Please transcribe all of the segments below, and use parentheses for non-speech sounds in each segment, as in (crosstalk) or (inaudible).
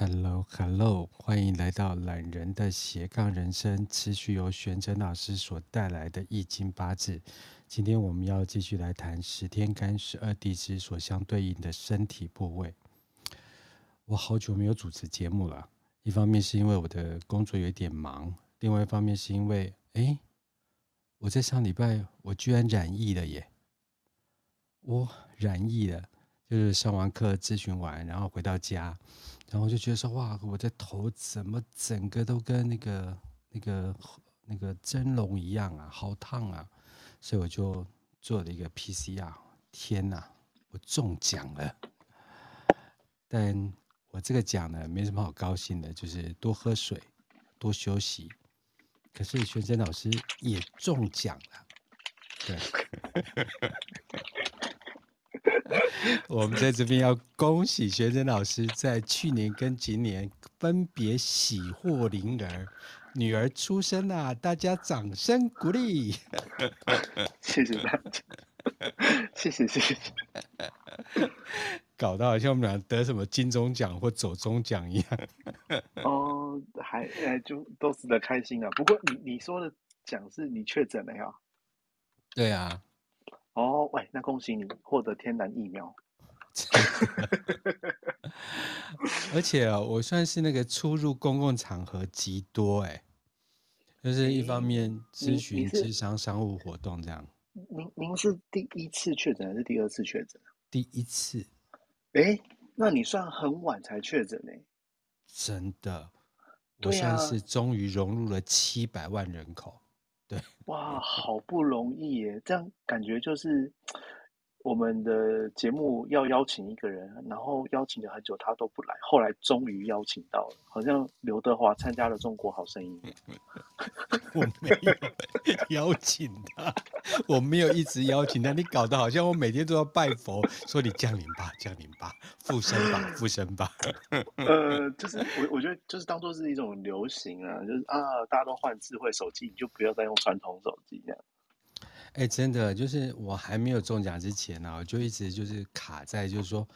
Hello，Hello，欢迎来到懒人的斜杠人生，持续由玄真老师所带来的易经八字。今天我们要继续来谈十天干十二地支所相对应的身体部位。我好久没有主持节目了，一方面是因为我的工作有点忙，另外一方面是因为，哎，我在上礼拜我居然染疫了耶！我染疫了。就是上完课咨询完，然后回到家，然后就觉得说哇，我的头怎么整个都跟那个那个那个蒸笼一样啊，好烫啊！所以我就做了一个 PCR，天哪，我中奖了！但我这个奖呢，没什么好高兴的，就是多喝水，多休息。可是玄真老师也中奖了，对。(laughs) (laughs) 我们在这边要恭喜学生老师，在去年跟今年分别喜获麟儿，女儿出生啦，啊，大家掌声鼓励。(laughs) 谢谢大家，谢谢谢谢。搞到好像我们俩得什么金钟奖或走钟奖一样。(laughs) 哦，还还就都值得开心啊。不过你你说的奖是你确诊了呀？对啊。哦，喂，那恭喜你获得天然疫苗。(laughs) 而且啊，我算是那个出入公共场合极多哎，就是一方面咨询、咨商、商务活动这样。您您是第一次确诊还是第二次确诊？第一次。哎，那你算很晚才确诊呢？真的，我算是终于融入了七百万人口。对，哇，好不容易耶！这样感觉就是我们的节目要邀请一个人，然后邀请了很久，他都不来，后来终于邀请到了，好像刘德华参加了《中国好声音》。(laughs) 我没有 (laughs) 邀请他，我没有一直邀请他，你搞得好像我每天都要拜佛，说你降临吧，降临吧，附身吧，附身吧。呃，就是我我觉得就是当做是一种流行啊，就是啊，大家都换智慧手机，你就不要再用传统手机这样。哎，真的就是我还没有中奖之前呢、啊，我就一直就是卡在就是说，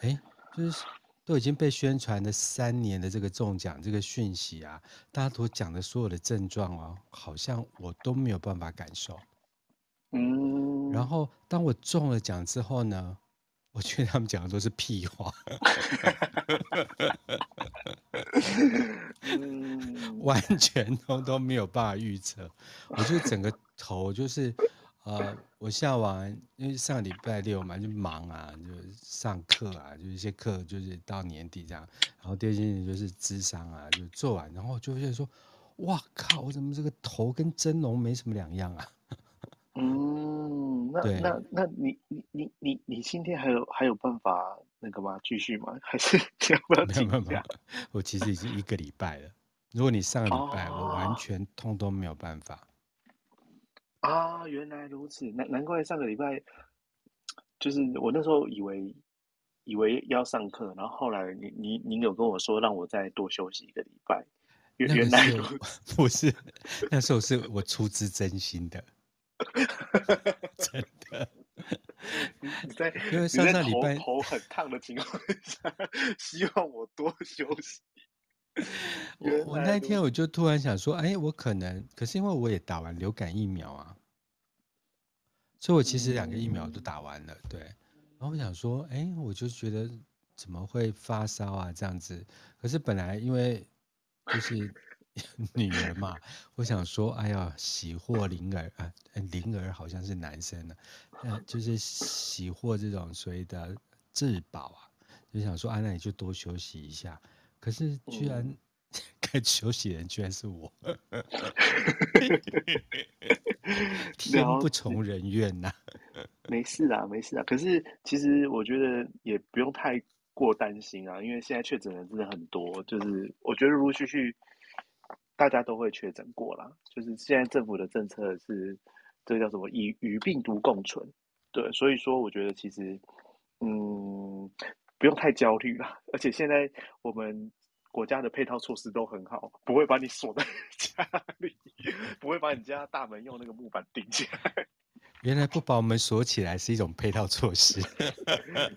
哎，就是。都已经被宣传了三年的这个中奖这个讯息啊，大家都讲的所有的症状哦，好像我都没有办法感受。嗯。然后当我中了奖之后呢，我觉得他们讲的都是屁话。嗯。(laughs) 完全都都没有办法预测，我就整个头就是。呃，我下完，因为上个礼拜六嘛，就忙啊，就上课啊，就一些课就是到年底这样，然后第二件事就是智商啊，就做完，然后就会说，哇靠，我怎么这个头跟真龙没什么两样啊？嗯，那 (laughs) 那那你你你你你今天还有还有办法那个吗？继续吗？(laughs) 还是要不要请假？我其实已经一个礼拜了，如果你上个礼拜，我完全通都没有办法。啊，原来如此，难难怪上个礼拜，就是我那时候以为以为要上课，然后后来您您您有跟我说让我再多休息一个礼拜，原原来不是，那时候是我出自真心的，(laughs) 真的。你在因为上上礼拜头，头很烫的情况下，(laughs) 希望我多休息。(laughs) 我我那天我就突然想说，哎，我可能，可是因为我也打完流感疫苗啊，所以我其实两个疫苗都打完了，对。然后我想说，哎，我就觉得怎么会发烧啊这样子？可是本来因为就是 (laughs) 女儿嘛，我想说，哎呀，喜获麟儿啊，麟儿好像是男生呢，呃，就是喜获这种所谓的至宝啊，就想说，啊，那你就多休息一下。可是居然该休息的人居然是我 (laughs) (laughs) 天不从人愿呐、啊。没事啊，没事啊。可是其实我觉得也不用太过担心啊，因为现在确诊人真的很多，就是我觉得陆陆续续大家都会确诊过啦。就是现在政府的政策是这个叫什么，与与病毒共存。对，所以说我觉得其实嗯。不用太焦虑了，而且现在我们国家的配套措施都很好，不会把你锁在 (laughs) 家里，不会把你家大门用那个木板顶起来。原来不把我们锁起来是一种配套措施，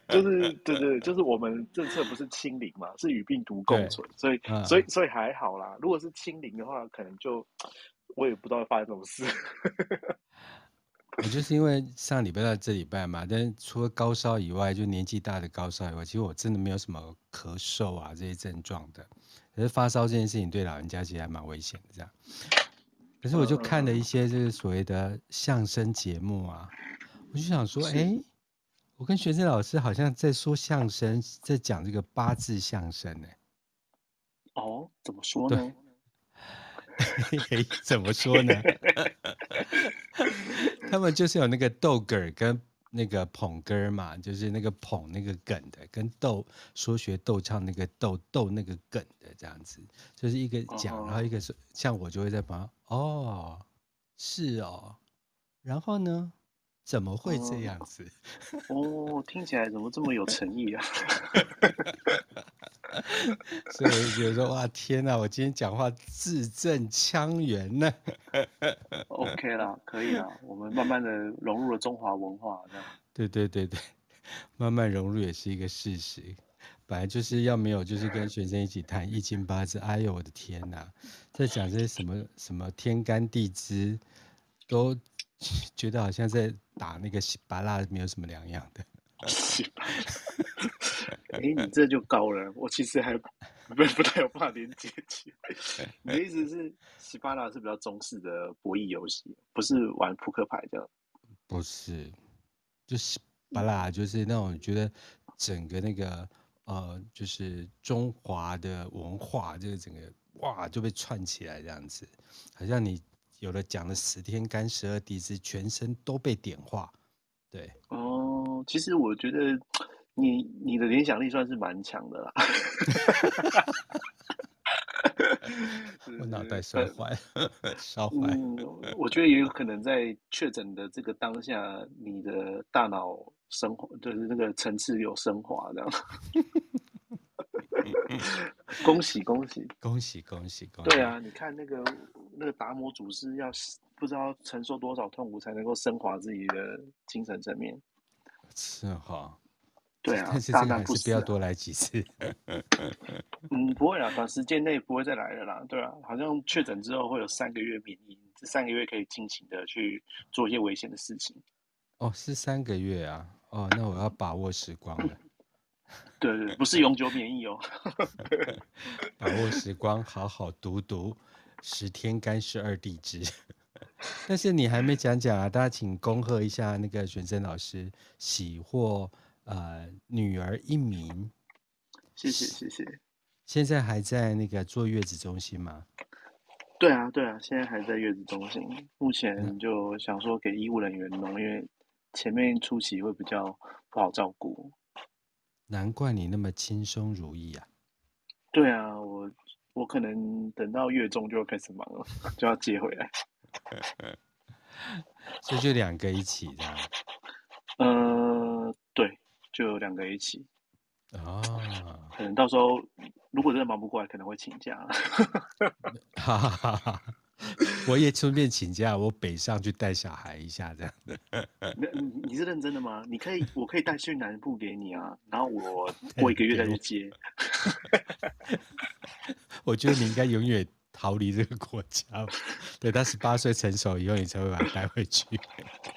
就是对对，就是我们政策不是清零嘛，是与病毒共存，所以、嗯、所以所以还好啦。如果是清零的话，可能就我也不知道会发生什么事。(laughs) 我就是因为上礼拜到这礼拜嘛，但是除了高烧以外，就年纪大的高烧以外，其实我真的没有什么咳嗽啊这些症状的。可是发烧这件事情对老人家其实还蛮危险的，这样。可是我就看了一些就是所谓的相声节目啊，我就想说，哎、欸，我跟学生老师好像在说相声，在讲这个八字相声呢。哦，怎么说呢？(laughs) 怎么说呢？(laughs) 他们就是有那个逗哏跟。那个捧哏嘛，就是那个捧那个哏的，跟逗说学逗唱那个逗逗那个哏的这样子，就是一个讲，uh. 然后一个是像我就会在旁，哦，是哦，然后呢，怎么会这样子？(laughs) 哦、uh 听起来怎么这么有诚意啊？(laughs) 所以我就觉得说，哇，天哪！我今天讲话字正腔圆呢。(laughs) OK 啦，可以啦，我们慢慢的融入了中华文化，这样。(laughs) 对对对对，慢慢融入也是一个事实。本来就是要没有，就是跟学生一起谈易经八字。哎呦，我的天哪，在讲这些什么什么天干地支，都觉得好像在打那个稀巴拉，没有什么两样的。哎、欸，你这就高了。我其实还不不太有办法连接起来。你的意思是，西巴拉是比较中式的博弈游戏，不是玩扑克牌这样？不是，就西巴拉就是那种觉得整个那个呃，就是中华的文化，这个整个哇就被串起来这样子，好像你有了讲了十天干十二地支，全身都被点化。对，哦，其实我觉得。你你的联想力算是蛮强的啦，(laughs) 我脑袋烧坏，烧坏。嗯，我觉得也有可能在确诊的这个当下，你的大脑升华，就是那个层次有升华这样。(laughs) 恭喜恭喜恭喜恭喜恭喜！对啊，你看那个那个达摩祖师要不知道承受多少痛苦才能够升华自己的精神层面，是哈。对啊，但是这个还是不要多来几次。(laughs) 嗯，不会啊，短时间内不会再来了啦。对啊，好像确诊之后会有三个月免疫，这三个月可以尽情的去做一些危险的事情。哦，是三个月啊？哦，那我要把握时光了。对，对对，不是永久免疫哦。(laughs) 把握时光，好好读读十天干十二地支。(laughs) 但是你还没讲讲啊？大家请恭贺一下那个玄真老师喜获。呃，女儿一名，谢谢谢谢。现在还在那个坐月子中心吗？对啊对啊，现在还在月子中心。目前就想说给医务人员弄，因为前面初期会比较不好照顾。难怪你那么轻松如意啊！对啊，我我可能等到月中就要开始忙了，(laughs) 就要接回来。(laughs) 所以就两个一起这样。呃，对。就两个一起啊，可能到时候如果真的忙不过来，可能会请假。哈哈哈哈我也顺便请假，我北上去带小孩一下，这样的。你你是认真的吗？你可以，我可以带去南部给你啊，然后我 (laughs) 过一个月再去接。(laughs) 我觉得你应该永远逃离这个国家，等他十八岁成熟以后，你才会把他带回去。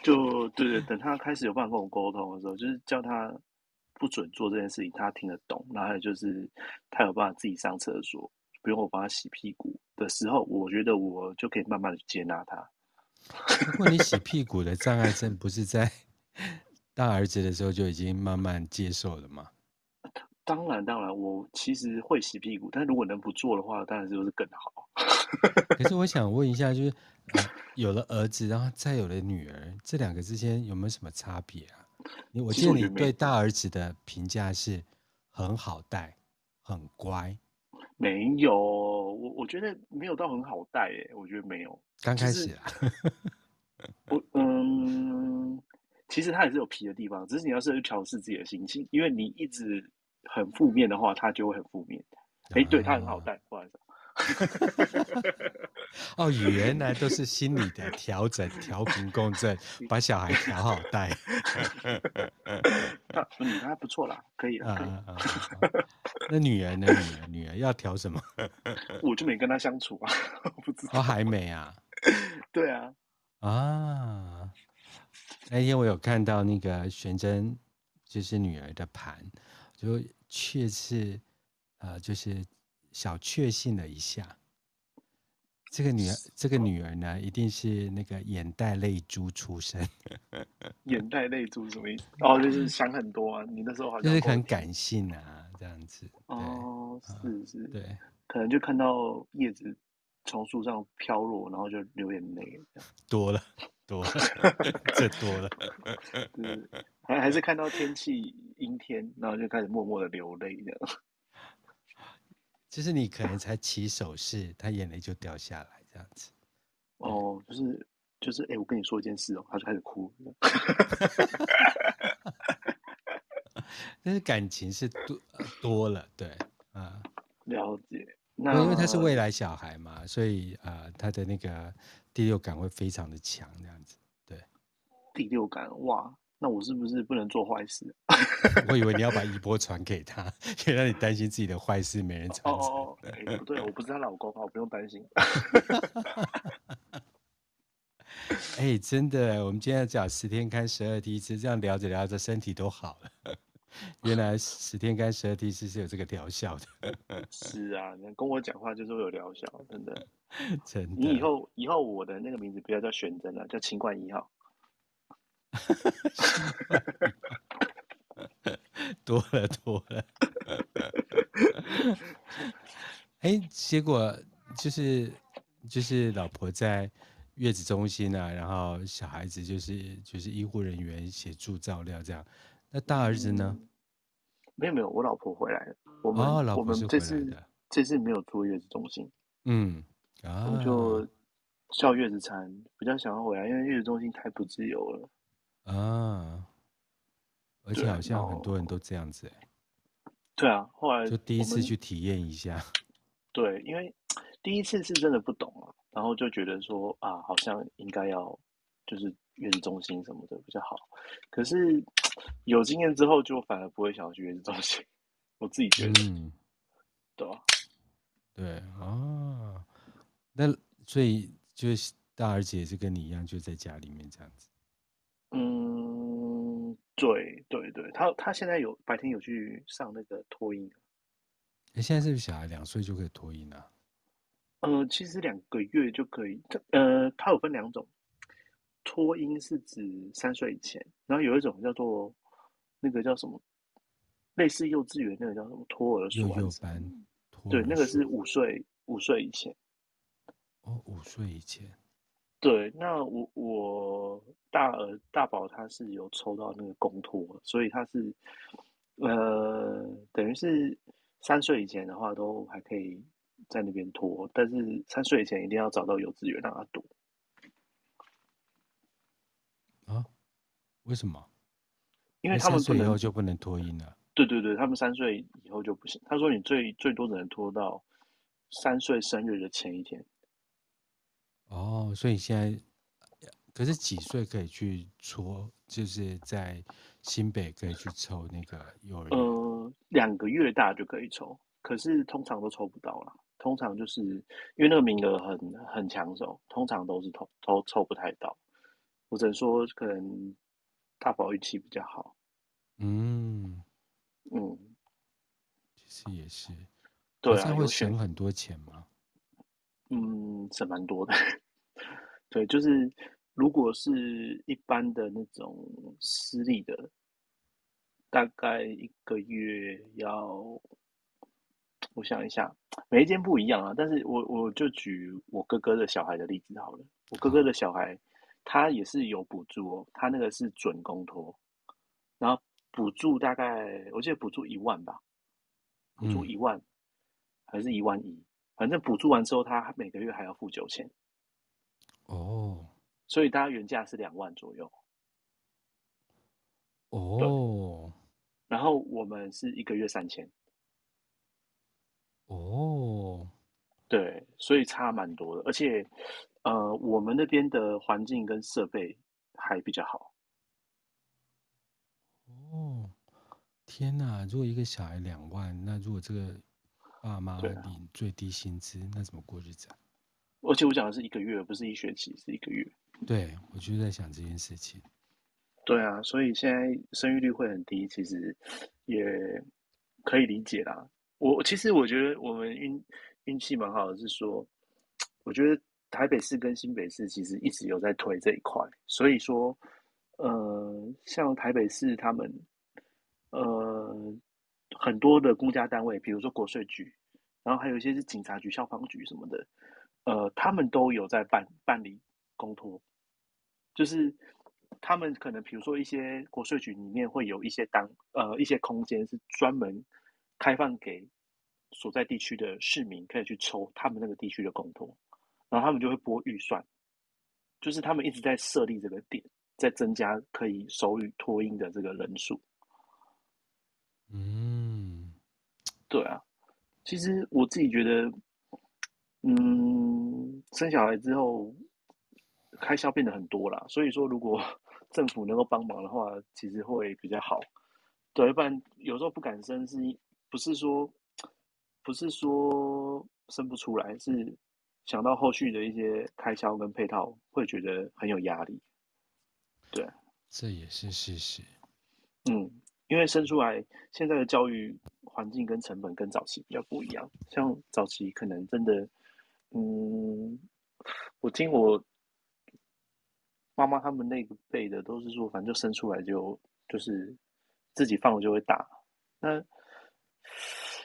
就对对，等他开始有办法跟我沟通的时候，就是叫他。不准做这件事情，他听得懂。然后就是，他有办法自己上厕所，不用我帮他洗屁股的时候，我觉得我就可以慢慢的接纳他。不过你洗屁股的障碍症不是在大儿子的时候就已经慢慢接受了吗？(laughs) 当然当然，我其实会洗屁股，但是如果能不做的话，当然就是更好。可是我 (laughs) 想问一下，就是、呃、有了儿子，然后再有了女儿，这两个之间有没有什么差别啊？你我记得你对大儿子的评价是很好带，很乖。没有，我我觉得没有到很好带耶，我觉得没有。刚开始啊，(laughs) 我嗯，其实他也是有皮的地方，只是你要是去调试自己的心情，因为你一直很负面的话，他就会很负面。哎、欸，对他很好带，不好意思。(laughs) 哦，原来都是心理的调整、调频共振，把小孩调好带。(laughs) 嗯，还不错啦，可以了。啊啊啊！那女儿呢？女儿，女儿要调什么？(laughs) 我就没跟她相处啊，不知道。哦，还没啊？对啊。啊！那天我有看到那个玄真，就是女儿的盘，就确实，呃，就是小确幸了一下。这个女儿，这个女儿呢，一定是那个眼袋泪珠出生。(laughs) 眼袋泪珠什么意思？哦，就是想很多啊。你那时候好像就是很感性啊，这样子。哦，是是，对，可能就看到叶子从树上飘落，然后就流眼泪。多了，多了，(laughs) 这多了。是，还还是看到天气阴天，然后就开始默默的流泪这样。就是你可能才起手势，他眼泪就掉下来，这样子。哦，就是就是，哎、欸，我跟你说一件事哦，他就开始哭。(laughs) 但是感情是多多了，对，啊，了解。那因为他是未来小孩嘛，所以啊、呃，他的那个第六感会非常的强，这样子。对，第六感，哇。那我是不是不能做坏事？(laughs) 我以为你要把衣钵传给他，因为让你担心自己的坏事没人传承。哦哦，欸、不对，我不是她老公，我不用担心。(laughs) 哎、欸，真的，我们今天要讲十天干十二梯次，这样聊着聊着身体都好了。(laughs) 原来十天干十二梯次是有这个疗效的。是啊，你跟我讲话就是会有疗效，真的。真的。你以后以后我的那个名字不要叫玄真了，叫清冠一号。(laughs) 多了多了，哎、欸，结果就是就是老婆在月子中心啊，然后小孩子就是就是医护人员协助照料这样。那大儿子呢？嗯、没有没有，我老婆回来了。我们。我们这次这次没有住月子中心。嗯，啊，我们就叫月子餐，比较想要回来，因为月子中心太不自由了。啊，而且好像很多人都这样子哎。对啊，后来就第一次去体验一下。对，因为第一次是真的不懂啊，然后就觉得说啊，好像应该要就是月子中心什么的比较好。可是有经验之后，就反而不会想要去月子中心。我自己觉得，(laughs) 嗯，对吧，对啊，那所以就是大儿子也是跟你一样，就在家里面这样子。嗯，对对对，他他现在有白天有去上那个托婴。哎，现在是不是小孩两岁就可以托婴了？呃，其实两个月就可以。呃，它有分两种，托婴是指三岁以前，然后有一种叫做那个叫什么，类似幼稚园那个叫什么托儿所。幼幼班。对，那个是五岁五岁以前。哦，五岁以前。对，那我我大儿大宝他是有抽到那个公托，所以他是呃，等于是三岁以前的话都还可以在那边托，但是三岁以前一定要找到幼稚园让他读。啊？为什么？因为他们三岁以后就不能托婴了。对对对，他们三岁以后就不行。他说你最最多只能拖到三岁生日的前一天。哦，所以现在可是几岁可以去抽？就是在新北可以去抽那个幼儿园？呃，两个月大就可以抽，可是通常都抽不到啦。通常就是因为那个名额很很抢手，通常都是抽都抽不太到。我只能说，可能大宝运气比较好。嗯嗯，其实也是。对啊，会省很多钱吗？嗯，省蛮多的。(laughs) 对，就是如果是一般的那种私立的，大概一个月要，我想一下，每一间不一样啊。但是我我就举我哥哥的小孩的例子好了。我哥哥的小孩，他也是有补助哦，他那个是准公托，然后补助大概我记得补助一万吧，补助一万、嗯、还是一万一？反正补助完之后，他每个月还要付九千。哦，所以大家原价是两万左右。哦，然后我们是一个月三千。哦，对，所以差蛮多的，而且呃，我们那边的环境跟设备还比较好。哦，天哪！如果一个小孩两万，那如果这个爸妈领最低薪资，啊、那怎么过日子啊？而且我讲的是一个月，不是一学期，是一个月。对，我就在想这件事情。对啊，所以现在生育率会很低，其实也可以理解啦。我其实我觉得我们运运气蛮好的，是说，我觉得台北市跟新北市其实一直有在推这一块，所以说，呃，像台北市他们，呃，很多的公家单位，比如说国税局，然后还有一些是警察局、消防局什么的。呃，他们都有在办办理公托，就是他们可能比如说一些国税局里面会有一些当呃一些空间是专门开放给所在地区的市民可以去抽他们那个地区的公托，然后他们就会拨预算，就是他们一直在设立这个点，在增加可以手语托婴的这个人数。嗯，对啊，其实我自己觉得。嗯，生小孩之后开销变得很多啦，所以说如果 (laughs) 政府能够帮忙的话，其实会比较好。对，不然有时候不敢生，是不是说不是说生不出来，是想到后续的一些开销跟配套，会觉得很有压力。对，这也是事实。嗯，因为生出来现在的教育环境跟成本跟早期比较不一样，像早期可能真的。嗯，我听我妈妈他们那个辈的都是说，反正就生出来就就是自己放了就会大。那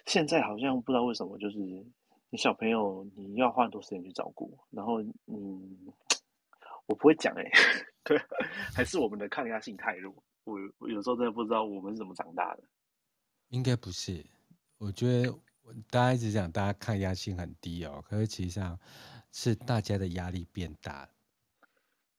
现在好像不知道为什么，就是你小朋友你要花很多时间去照顾，然后嗯，(tsk) 我不会讲哎、欸，(laughs) 对，还是我们的抗压性太弱。我我有时候真的不知道我们是怎么长大的。应该不是，我觉得。大家一直讲，大家抗压性很低哦，可是其实上是大家的压力变大，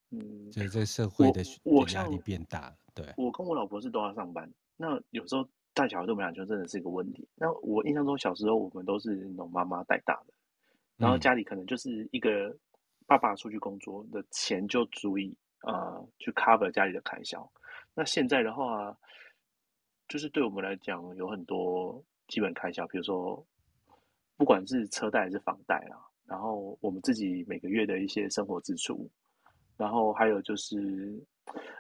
嗯，就是这个社会的压力变大。对，我跟我老婆是都要上班，那有时候带小孩对我们俩就真的是一个问题。那我印象中小时候我们都是那种妈妈带大的，然后家里可能就是一个爸爸出去工作的钱就足以呃去 cover 家里的开销。那现在的话，就是对我们来讲有很多。基本开销，比如说，不管是车贷还是房贷啦，然后我们自己每个月的一些生活支出，然后还有就是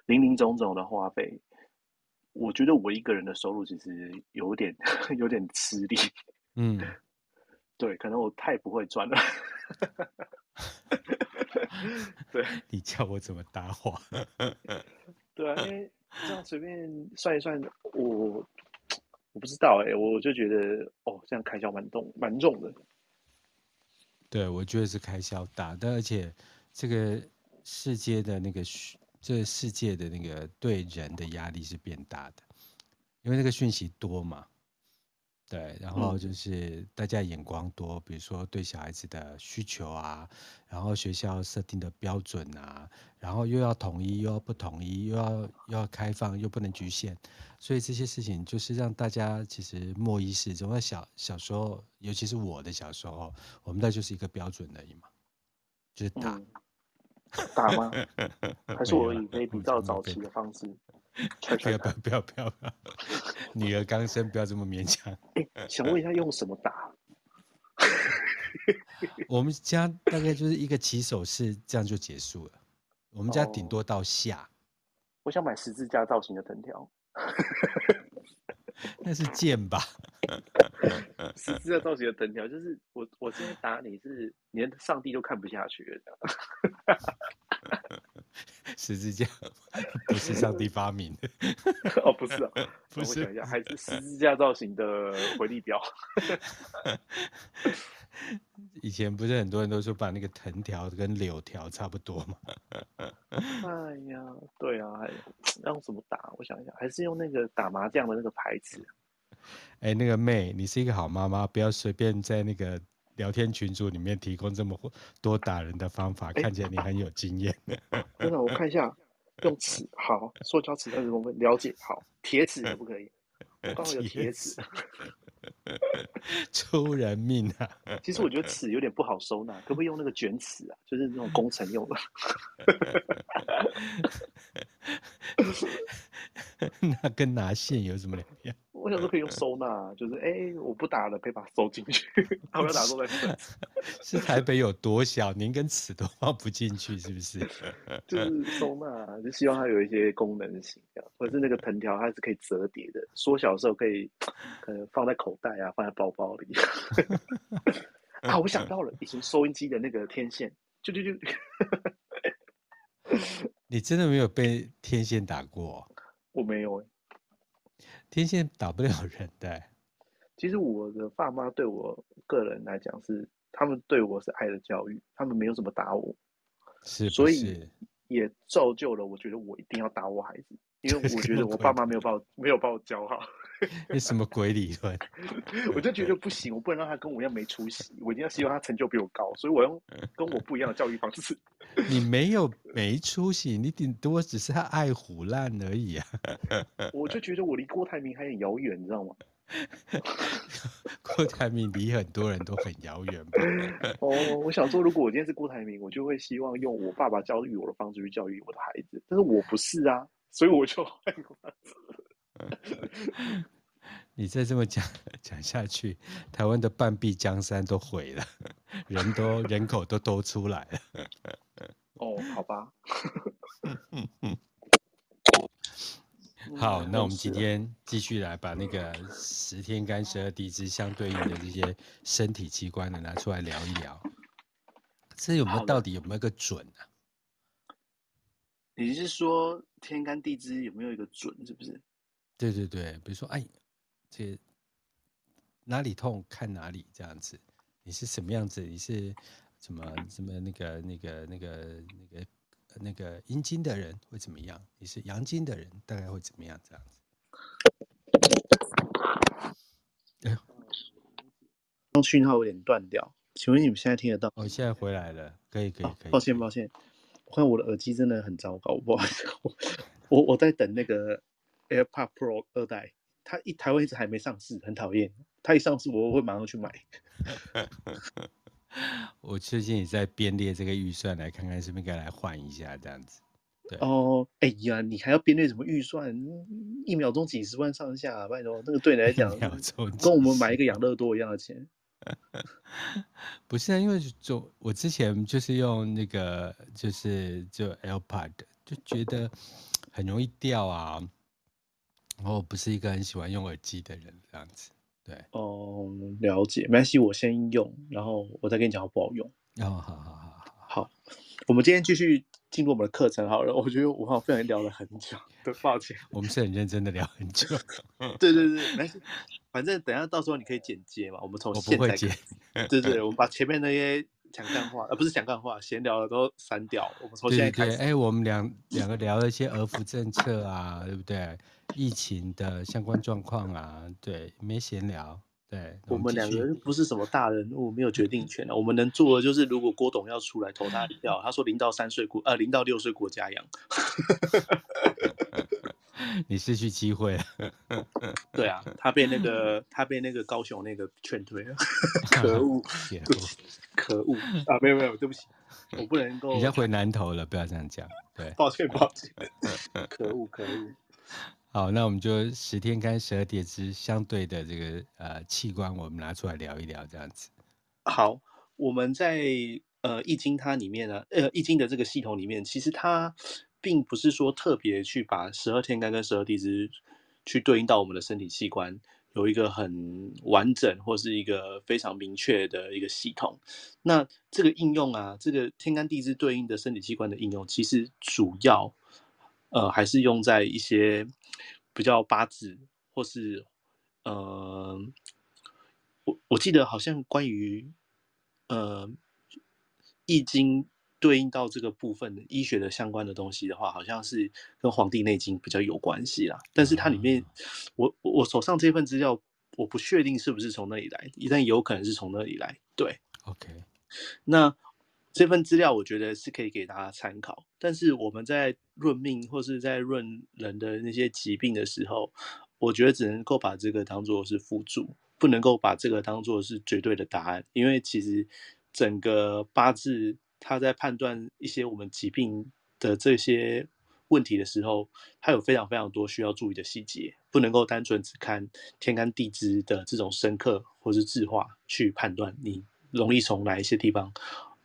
零零总总的花费，我觉得我一个人的收入其实有点 (laughs) 有点吃力。嗯，(laughs) 对，可能我太不会赚了。(laughs) 对，你叫我怎么搭话？对啊，因为这样随便算一算，我。我不知道哎、欸，我就觉得哦，这样开销蛮重，蛮重的。对，我觉得是开销大，但而且这个世界的那个，这世界的那个对人的压力是变大的，因为那个讯息多嘛。对，然后就是大家眼光多，比如说对小孩子的需求啊，然后学校设定的标准啊，然后又要统一，又要不统一，又要又要开放，又不能局限，所以这些事情就是让大家其实莫一失踪。在小小时候，尤其是我的小时候，我们那就是一个标准而已嘛，就是打，嗯、打吗？(laughs) 还是我以可以比较早期的方式？(laughs) 不要不要不要不要！(laughs) 女儿刚生，不要这么勉强。想问一下，用什么打？(laughs) 我们家大概就是一个起手式，这样就结束了。我们家顶多到下。哦、我想买十字架造型的藤条。那是剑吧？(laughs) 十字架造型的藤条，就是我我今天打你是连上帝都看不下去了。(laughs) 十字架不是上帝发明的 (laughs) 哦，不是啊，不是，我想一下，还是十字架造型的回力镖。(laughs) 以前不是很多人都说把那个藤条跟柳条差不多吗？(laughs) 哎呀，对啊，还用什么打？我想一下，还是用那个打麻将的那个牌子。哎、欸，那个妹，你是一个好妈妈，不要随便在那个。聊天群组里面提供这么多打人的方法，欸、看起来你很有经验。(laughs) 真的，我看一下，用尺好，塑胶尺二十公分，了解好，铁尺可不可以？(laughs) 我刚好有铁尺。(laughs) 出人命啊！其实我觉得尺有点不好收纳，可不可以用那个卷尺啊？就是那种工程用的。(laughs) 那跟拿线有什么两样？(laughs) 我想说可以用收纳，就是哎、欸，我不打了，可以把它收进去。(laughs) 他们要打都在分。是台北有多小，您跟尺都放不进去，是不是？就是收纳，就希望它有一些功能性，或者是那个藤条它是可以折叠的，缩小的时候可以可能放在口袋啊，放在包包里。啊，我想到了，以前收音机的那个天线，就就就。你真的没有被天线打过？我没有哎。天线打不了人的。其实我的爸妈对我个人来讲是，他们对我是爱的教育，他们没有怎么打我，是，是，所以也造就了我觉得我一定要打我孩子，因为我觉得我爸妈没有把我没有把我教好。(laughs) 那什么鬼理论？(laughs) 我就觉得不行，我不能让他跟我一样没出息，我一定要希望他成就比我高，所以我用跟我不一样的教育方式。你没有没出息，你顶多只是他爱胡烂而已啊！(laughs) 我就觉得我离郭台铭还很遥远，你知道吗？郭台铭离很多人都很遥远吧？哦，我想说，如果我今天是郭台铭，我就会希望用我爸爸教育我的方式去教育我的孩子，但是我不是啊，所以我就换个方式。(laughs) 你再这么讲讲下去，台湾的半壁江山都毁了，人都人口都都出来了。哦，好吧。(laughs) 好，那我们今天继续来把那个十天干十二地支相对应的这些身体器官呢拿出来聊一聊。这有没有到底有没有个准啊？你是说天干地支有没有一个准？是不是？对对对，比如说，哎，这哪里痛看哪里这样子。你是什么样子？你是什么什么那个那个那个那个那个阴经的人会怎么样？你是阳经的人大概会怎么样？这样子。哎呦，刚讯号有点断掉，请问你们现在听得到？我、哦、现在回来了，可以可以可以。抱歉抱歉，我看我的耳机真的很糟糕，不好意思，我我我在等那个。AirPod Pro 二代，它一台湾一直还没上市，很讨厌。它一上市，我会马上去买。(laughs) 我最近也在编列这个预算，来看看是不是该来换一下这样子。对哦，哎呀，你还要编列什么预算？一秒钟几十万上下，拜托，那个对你来讲，跟我们买一个养乐多一样的钱。(laughs) 不是啊，因为就我之前就是用那个，就是就 AirPod，就觉得很容易掉啊。然后我不是一个很喜欢用耳机的人，这样子，对。哦、嗯，了解，没关系，我先用，然后我再跟你讲好不好用。哦，好好好好好。我们今天继续进入我们的课程好了。我觉得我好像聊了很久，对，抱歉。我们是很认真的聊很久。对对对，没事，反正等一下到时候你可以剪接嘛。我们从现在开始，对，对对，我们把前面那些。讲干话，而不是讲干话，闲聊的都删掉。我们从现在开始，哎、欸，我们两两个聊了一些儿福政策啊，对不对？疫情的相关状况啊，对，没闲聊。对，我们两个人不是什么大人物，没有决定权的。我们能做的就是，如果郭董要出来投他一票，他说零到三岁国，呃，零到六岁国家养。(laughs) 你失去机会了。对啊，他被那个他被那个高雄那个劝退了。(laughs) 可恶，可恶啊！没有没有，对不起，我不能够。你要回南投了，不要这样讲。对，抱歉抱歉。可恶可恶。好，那我们就十天干十二地支相对的这个呃器官，我们拿出来聊一聊，这样子。好，我们在呃易经它里面呢，呃易经的这个系统里面，其实它。并不是说特别去把十二天干跟十二地支去对应到我们的身体器官，有一个很完整或是一个非常明确的一个系统。那这个应用啊，这个天干地支对应的身体器官的应用，其实主要呃还是用在一些比较八字或是呃，我我记得好像关于呃易经。对应到这个部分的医学的相关的东西的话，好像是跟《黄帝内经》比较有关系啦。但是它里面，我我手上这份资料，我不确定是不是从那里来，但有可能是从那里来。对，OK。那这份资料我觉得是可以给大家参考。但是我们在论命或是在论人的那些疾病的时候，我觉得只能够把这个当做是辅助。不能够把这个当做是绝对的答案，因为其实整个八字它在判断一些我们疾病的这些问题的时候，它有非常非常多需要注意的细节，不能够单纯只看天干地支的这种生克或是字画去判断你容易从哪一些地方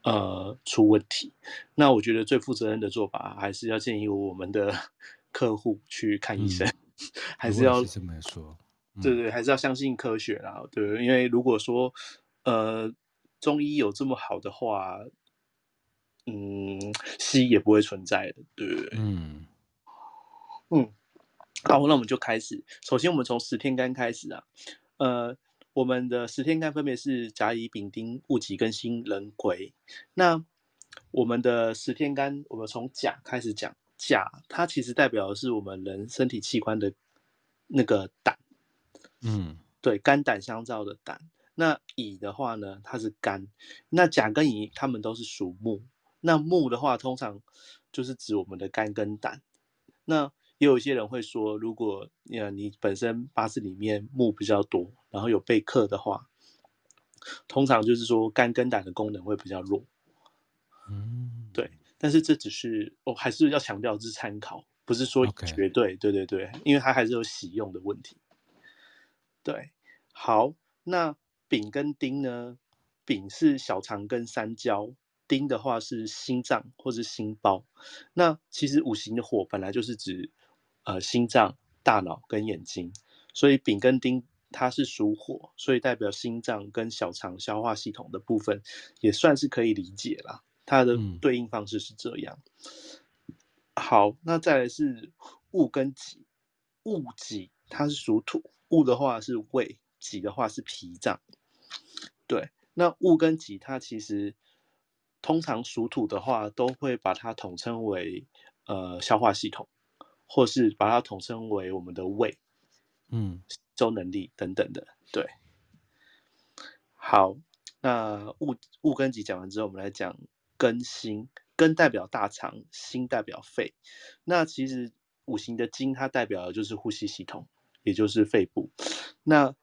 呃出问题。那我觉得最负责任的做法，还是要建议我们的 (laughs) 客户去看医生，嗯、还是要这么说，嗯、对对，还是要相信科学啦。对，因为如果说呃中医有这么好的话。嗯，西也不会存在的，对不对？嗯嗯，好，那我们就开始。首先，我们从十天干开始啊。呃，我们的十天干分别是甲乙丙丁戊己庚辛壬癸。那我们的十天干，我们从甲开始讲。甲它其实代表的是我们人身体器官的那个胆。嗯，对，肝胆相照的胆。那乙的话呢，它是肝。那甲跟乙，它们都是属木。那木的话，通常就是指我们的肝跟胆。那也有一些人会说，如果呃你本身八字里面木比较多，然后有被克的话，通常就是说肝跟胆的功能会比较弱。嗯，对。但是这只是我、哦、还是要强调是参考，不是说绝对。对对对，因为它还是有喜用的问题。对，好，那丙跟丁呢？丙是小肠跟三焦。丁的话是心脏或是心包，那其实五行的火本来就是指呃心脏、大脑跟眼睛，所以丙跟丁它是属火，所以代表心脏跟小肠消化系统的部分也算是可以理解啦。它的对应方式是这样。嗯、好，那再来是戊跟己，戊己它是属土，戊的话是胃，己的话是脾脏。对，那戊跟己它其实。通常属土的话，都会把它统称为呃消化系统，或是把它统称为我们的胃，嗯，吸收能力等等的。对，好，那戊戊跟己讲完之后，我们来讲根心。根代表大肠，心代表肺。那其实五行的金，它代表的就是呼吸系统，也就是肺部。那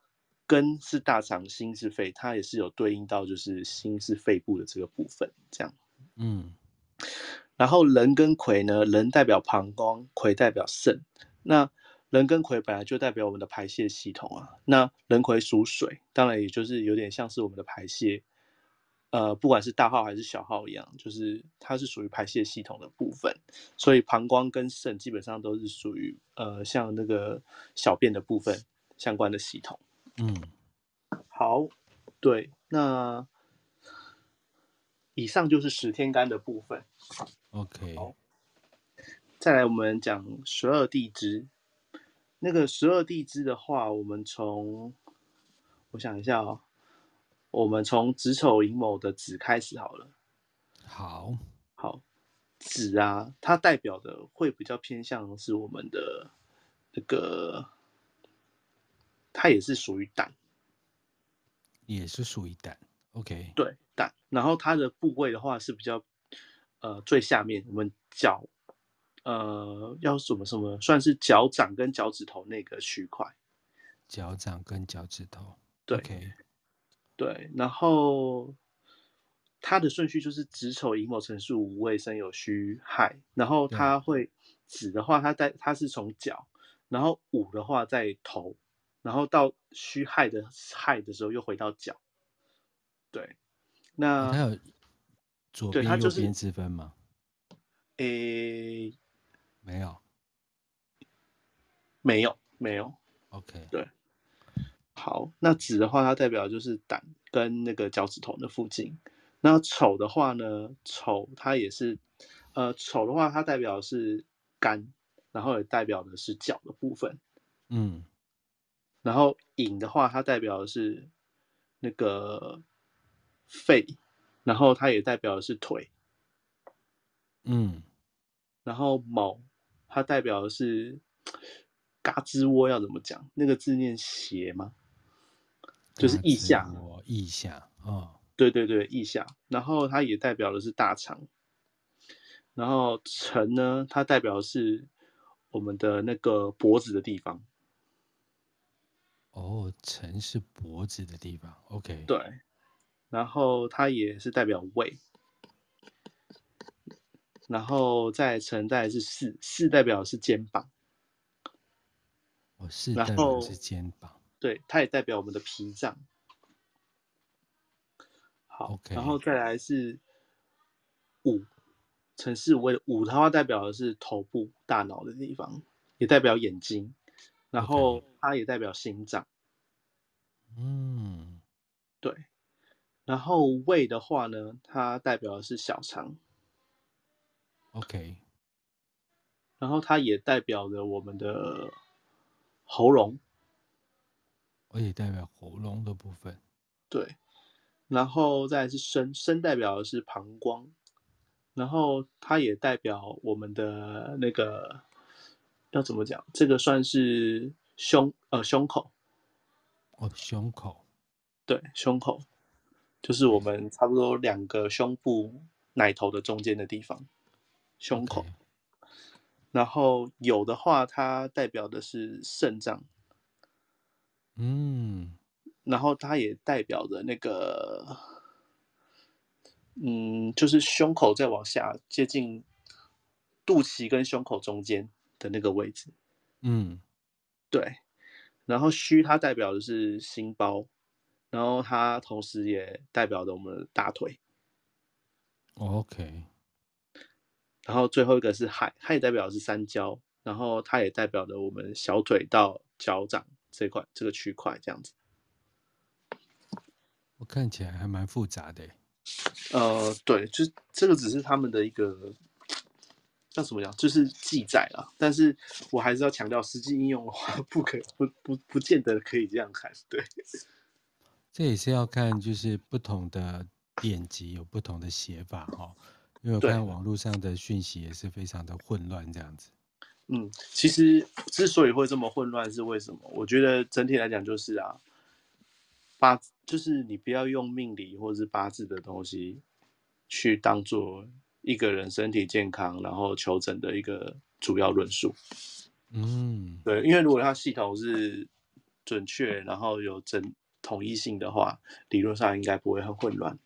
根是大肠，心是肺，它也是有对应到，就是心是肺部的这个部分，这样。嗯，然后人跟癸呢，人代表膀胱，癸代表肾。那壬跟癸本来就代表我们的排泄系统啊。那人癸属水，当然也就是有点像是我们的排泄，呃，不管是大号还是小号一样，就是它是属于排泄系统的部分。所以膀胱跟肾基本上都是属于呃，像那个小便的部分相关的系统。嗯，好，对，那以上就是十天干的部分。OK，好，再来我们讲十二地支。那个十二地支的话，我们从我想一下哦，我们从子丑寅卯的子开始好了。好，好，子啊，它代表的会比较偏向是我们的那个。它也是属于胆，也是属于胆。OK，对，胆。然后它的部位的话是比较，呃，最下面我们脚，呃，要什么什么，算是脚掌跟脚趾头那个区块。脚掌跟脚趾头。对。Okay. 对，然后它的顺序就是子丑寅卯辰巳午未申酉戌亥，然后它会子的话，它在它是从脚，然后午的话在头。然后到戌亥的亥的时候，又回到脚。对，那它有左边右边之分吗？诶，没有，没有，没有。OK，对。好，那子的话，它代表就是胆跟那个脚趾头的附近。那丑的话呢，丑它也是，呃，丑的话它代表的是肝，然后也代表的是脚的部分。嗯。然后寅的话，它代表的是那个肺，然后它也代表的是腿，嗯。然后卯，它代表的是嘎吱窝，要怎么讲？那个字念斜吗？就是腋下。腋下，哦。对对对，腋下。然后它也代表的是大肠。然后辰呢，它代表的是我们的那个脖子的地方。哦，辰是脖子的地方，OK。对，然后它也是代表胃，然后再乘再来是四，四代表的是肩膀。哦，四代表是肩膀。对，它也代表我们的脾脏。好，okay. 然后再来是午，辰巳午未，午的话代表的是头部、大脑的地方，也代表眼睛，然后它也代表心脏。嗯，对。然后胃的话呢，它代表的是小肠。OK。然后它也代表着我们的喉咙。我也代表喉咙的部分。对。然后再是声，声代表的是膀胱，然后它也代表我们的那个要怎么讲？这个算是胸呃胸口哦，胸口，对，胸口就是我们差不多两个胸部奶头的中间的地方，胸口。Okay. 然后有的话，它代表的是肾脏，嗯。然后它也代表着那个，嗯，就是胸口再往下接近肚脐跟胸口中间的那个位置，嗯，对。然后虚它代表的是心包，然后它同时也代表着我们的大腿。OK。然后最后一个是亥，亥代表的是三焦，然后它也代表着我们小腿到脚掌这块这个区块这样子。我看起来还蛮复杂的，呃，对，就这个只是他们的一个叫什么讲，就是记载啦。但是我还是要强调，实际应用的话，不可不不不见得可以这样看。对，这也是要看，就是不同的典籍有不同的写法哈。因为我看网络上的讯息也是非常的混乱，这样子。嗯，其实之所以会这么混乱，是为什么？我觉得整体来讲，就是啊。八就是你不要用命理或者是八字的东西去当做一个人身体健康然后求诊的一个主要论述。嗯，对，因为如果它系统是准确，然后有整统一性的话，理论上应该不会很混乱。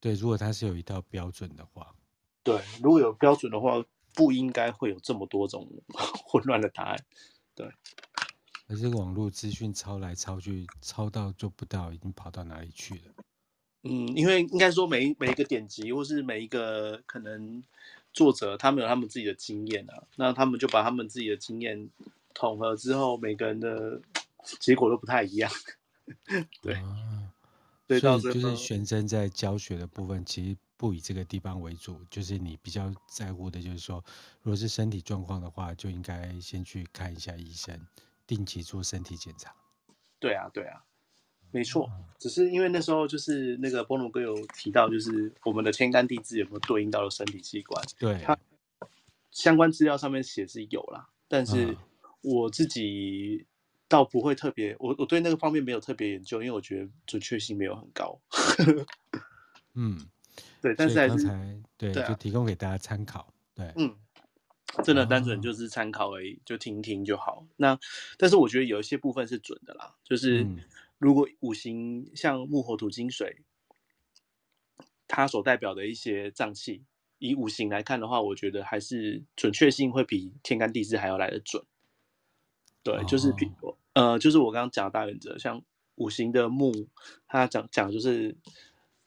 对，如果它是有一道标准的话，对，如果有标准的话，不应该会有这么多种 (laughs) 混乱的答案。对。而这个网络资讯抄来抄去，抄到做不到，已经跑到哪里去了？嗯，因为应该说每每一个典籍，或是每一个可能作者，他们有他们自己的经验啊，那他们就把他们自己的经验统合之后，每个人的 (tsk) 结果都不太一样。(laughs) 对，啊、对，所以就是学生在教学的部分，其实不以这个地方为主，就是你比较在乎的，就是说，如果是身体状况的话，就应该先去看一下医生。定期做身体检查，对啊，对啊，没错。只是因为那时候就是那个波龙哥有提到，就是我们的天干地支有没有对应到的身体器官？对，它相关资料上面写是有啦，但是我自己倒不会特别，我我对那个方面没有特别研究，因为我觉得准确性没有很高。(laughs) 嗯，对，但是还是对，对啊，就提供给大家参考。对，嗯。真的单纯就是参考而已，哦，就听听就好。那但是我觉得有一些部分是准的啦，就是如果五行像木火土金水，它所代表的一些脏器，以五行来看的话，我觉得还是准确性会比天干地支还要来得准。对，就是比如，哦、呃，就是我刚刚讲的大原则，像五行的木，它讲讲就是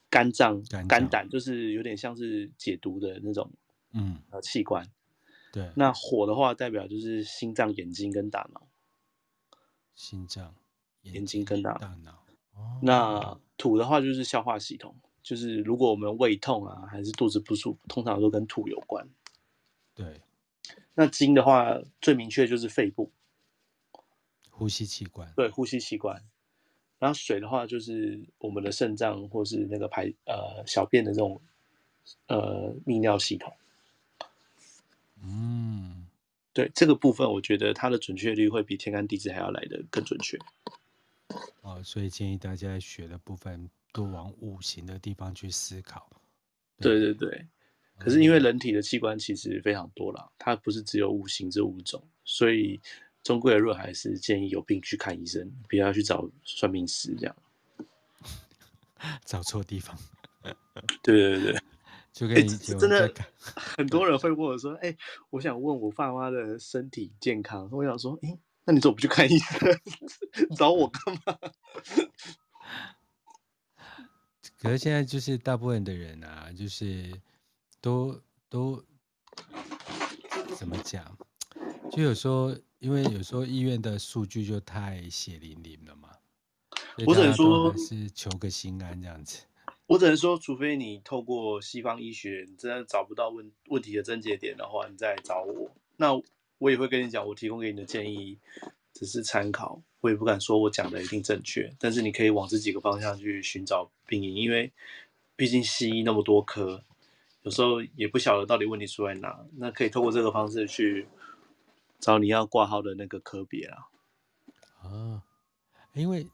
肝脏、肝胆，就是有点像是解毒的那种，嗯，呃，器官。对，那火的话代表就是心脏、眼睛跟大脑。心脏、眼睛跟大脑。大脑。哦。那土的话就是消化系统，就是如果我们胃痛啊，还是肚子不舒服，通常都跟土有关。对。那金的话，最明确就是肺部。呼吸器官。对，呼吸器官。然后水的话，就是我们的肾脏或是那个排呃小便的这种呃泌尿系统。嗯，对这个部分，我觉得它的准确率会比天干地支还要来的更准确。哦，所以建议大家在学的部分多往五行的地方去思考。对对对，对，可是因为人体的器官其实非常多啦，它不是只有五行这五种，所以终归而论还是建议有病去看医生，不要去找算命师这样。(laughs) 找错地方。(laughs) 对对对，就跟真的很多人会问我说：“哎、欸，我想问我爸妈的身体健康。”我想说：“哎、欸，那你怎么不去看医生？(laughs) 找我干嘛？”可是现在就是大部分的人啊，就是都都怎么讲？就有时候，因为有时候医院的数据就太血淋淋了嘛。我只能说，是求个心安这样子。我只能说，除非你透过西方医学，你真的找不到问问题的症结点的话，你再来找我。那我也会跟你讲，我提供给你的建议只是参考，我也不敢说我讲的一定正确。但是你可以往这几个方向去寻找病因，因为毕竟西医那么多科，有时候也不晓得到底问题出在哪。那可以透过这个方式去找你要挂号的那个科别啊。啊，因为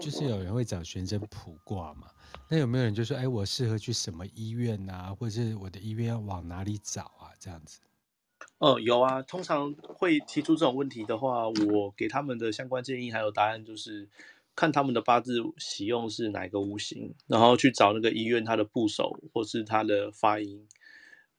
就是有人会找玄真普卦嘛。那有没有人就说，哎，我适合去什么医院啊？或者是我的医院要往哪里找啊？这样子？哦，有啊。通常会提出这种问题的话，我给他们的相关建议还有答案就是，看他们的八字喜用是哪一个五行，然后去找那个医院它的部首或是它的发音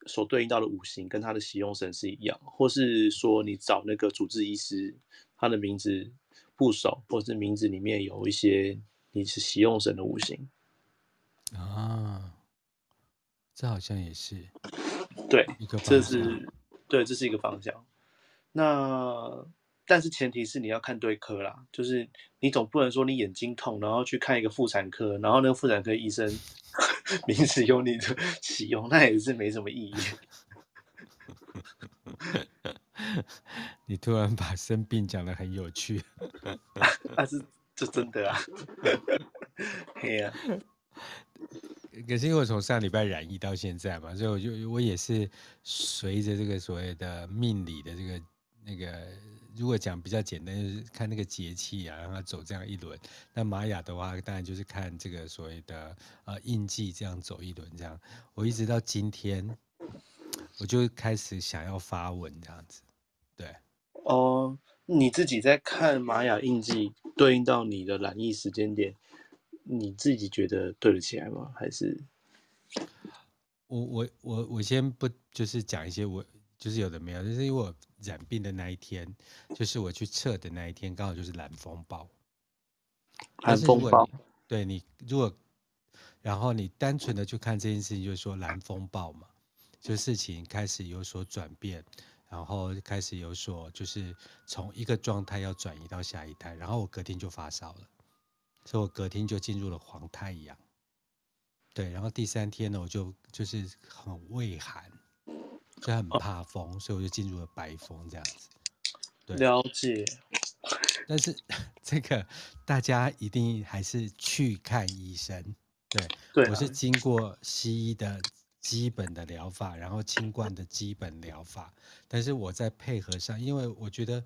所对应到的五行跟他的喜用神是一样，或是说你找那个主治医师，他的名字部首或是名字里面有一些你是喜用神的五行。啊，这好像也是，对，这是对，这是一个方向。那但是前提是你要看对科啦，就是你总不能说你眼睛痛，然后去看一个妇产科，然后那个妇产科医生 (laughs) 名字用你的使用，那也是没什么意义。(laughs) 你突然把生病讲得很有趣，(laughs) 那是这真的啊，嘿呀。可是因为我从上礼拜染疫到现在嘛，所以我就我也是随着这个所谓的命理的这个那个，如果讲比较简单，就是看那个节气啊，让它走这样一轮。那玛雅的话，当然就是看这个所谓的呃印记这样走一轮这样。我一直到今天，我就开始想要发文这样子。对，哦，你自己在看玛雅印记对应到你的染疫时间点。你自己觉得对得起来吗？还是我我我我先不就是讲一些我就是有的没有，就是因为我染病的那一天，就是我去测的那一天，刚好就是蓝风暴。蓝风暴，对你如果然后你单纯的去看这件事情，就是说蓝风暴嘛，就事情开始有所转变，然后开始有所就是从一个状态要转移到下一态，然后我隔天就发烧了。所以我隔天就进入了黄太阳，对，然后第三天呢，我就就是很畏寒，就很怕风，所以我就进入了白风这样子。对，了解。但是 (laughs) 这个大家一定还是去看医生。对，对啊，我是经过西医的基本的疗法，然后清冠的基本疗法，但是我在配合上，因为我觉得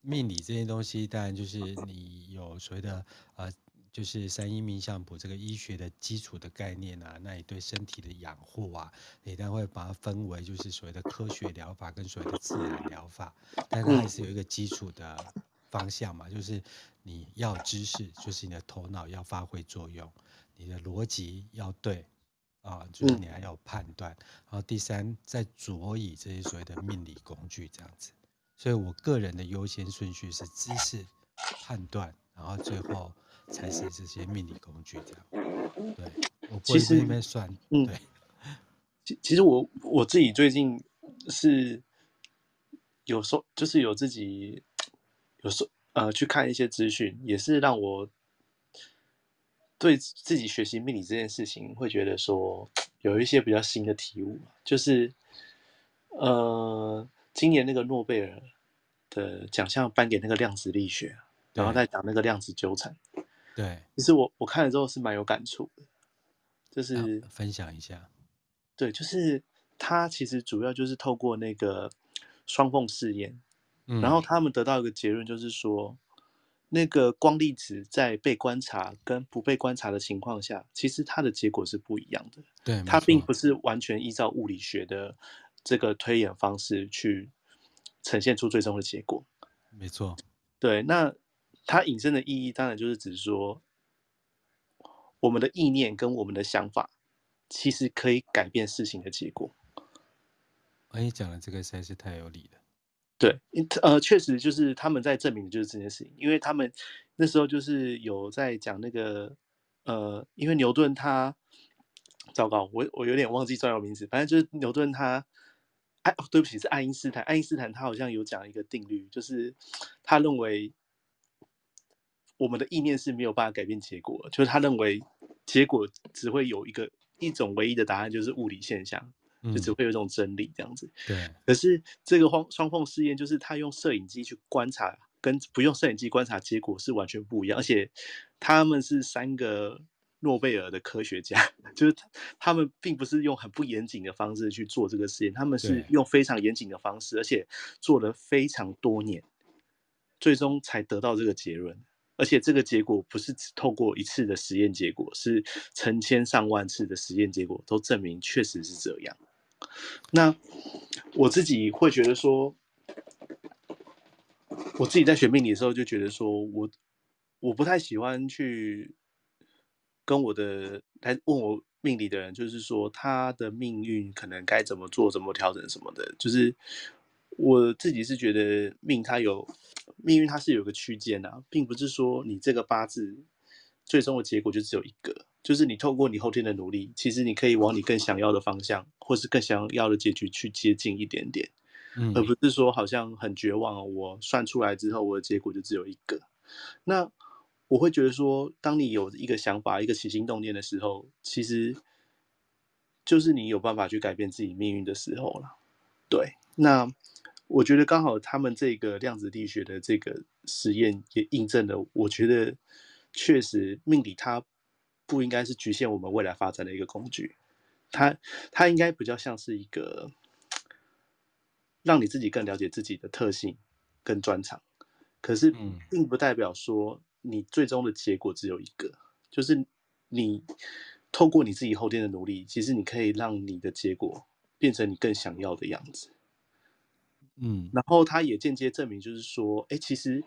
命理这些东西，当然就是你有所谓的呃。就是三一命相谱这个医学的基础的概念啊，那你对身体的养护啊，你当然会把它分为就是所谓的科学疗法跟所谓的自然疗法，但它还是有一个基础的方向嘛，就是你要知识，就是你的头脑要发挥作用，你的逻辑要对啊，就是你还要有判断，然后第三在佐以这些所谓的命理工具这样子，所以我个人的优先顺序是知识、判断，然后最后。才是这些命理工具这样，对，我其实那边算，嗯，对，(laughs) 其其实我我自己最近是有时候就是有自己有时候呃去看一些资讯，也是让我对自己学习命理这件事情会觉得说有一些比较新的体悟，就是呃今年那个诺贝尔的奖项颁给那个量子力学，然后再讲那个量子纠缠。对，其实我我看了之后是蛮有感触的，就是分享一下。对，就是他其实主要就是透过那个双缝试验，嗯，然后他们得到一个结论，就是说那个光粒子在被观察跟不被观察的情况下，其实它的结果是不一样的。对，它并不是完全依照物理学的这个推演方式去呈现出最终的结果。没错。对，那它引申的意义当然就是指说，我们的意念跟我们的想法，其实可以改变事情的结果。哎，你讲的这个实在是太有理了。对，呃，确实就是他们在证明的就是这件事情，因为他们那时候就是有在讲那个，呃，因为牛顿他，糟糕，我我有点忘记专有名词，反正就是牛顿他。哎，对不起，是爱因斯坦。爱因斯坦他好像有讲一个定律，就是他认为我们的意念是没有办法改变结果，就是他认为结果只会有一个一种唯一的答案，就是物理现象，嗯、就只会有一种真理这样子。对。可是这个双双缝试验，就是他用摄影机去观察，跟不用摄影机观察结果是完全不一样，而且他们是三个。诺贝尔的科学家 (laughs) 就是他，他们并不是用很不严谨的方式去做这个实验，他们是用非常严谨的方式，而且做了非常多年，最终才得到这个结论。而且这个结果不是只透过一次的实验结果，是成千上万次的实验结果都证明确实是这样。那我自己会觉得说，我自己在学命理的时候就觉得说我我不太喜欢去。跟我的来问我命理的人，就是说他的命运可能该怎么做、怎么调整什么的。就是我自己是觉得命它有命运，它是有个区间啊，并不是说你这个八字最终的结果就只有一个。就是你透过你后天的努力，其实你可以往你更想要的方向，或是更想要的结局去接近一点点，嗯，而不是说好像很绝望。我算出来之后，我的结果就只有一个。那。我会觉得说，当你有一个想法、一个起心动念的时候，其实就是你有办法去改变自己命运的时候了。对，那我觉得刚好他们这个量子力学的这个实验也印证了，我觉得确实命理它不应该是局限我们未来发展的一个工具，它它应该比较像是一个让你自己更了解自己的特性跟专长，可是并不代表说。你最终的结果只有一个，就是你透过你自己后天的努力，其实你可以让你的结果变成你更想要的样子。嗯，然后它也间接证明，就是说，哎，其实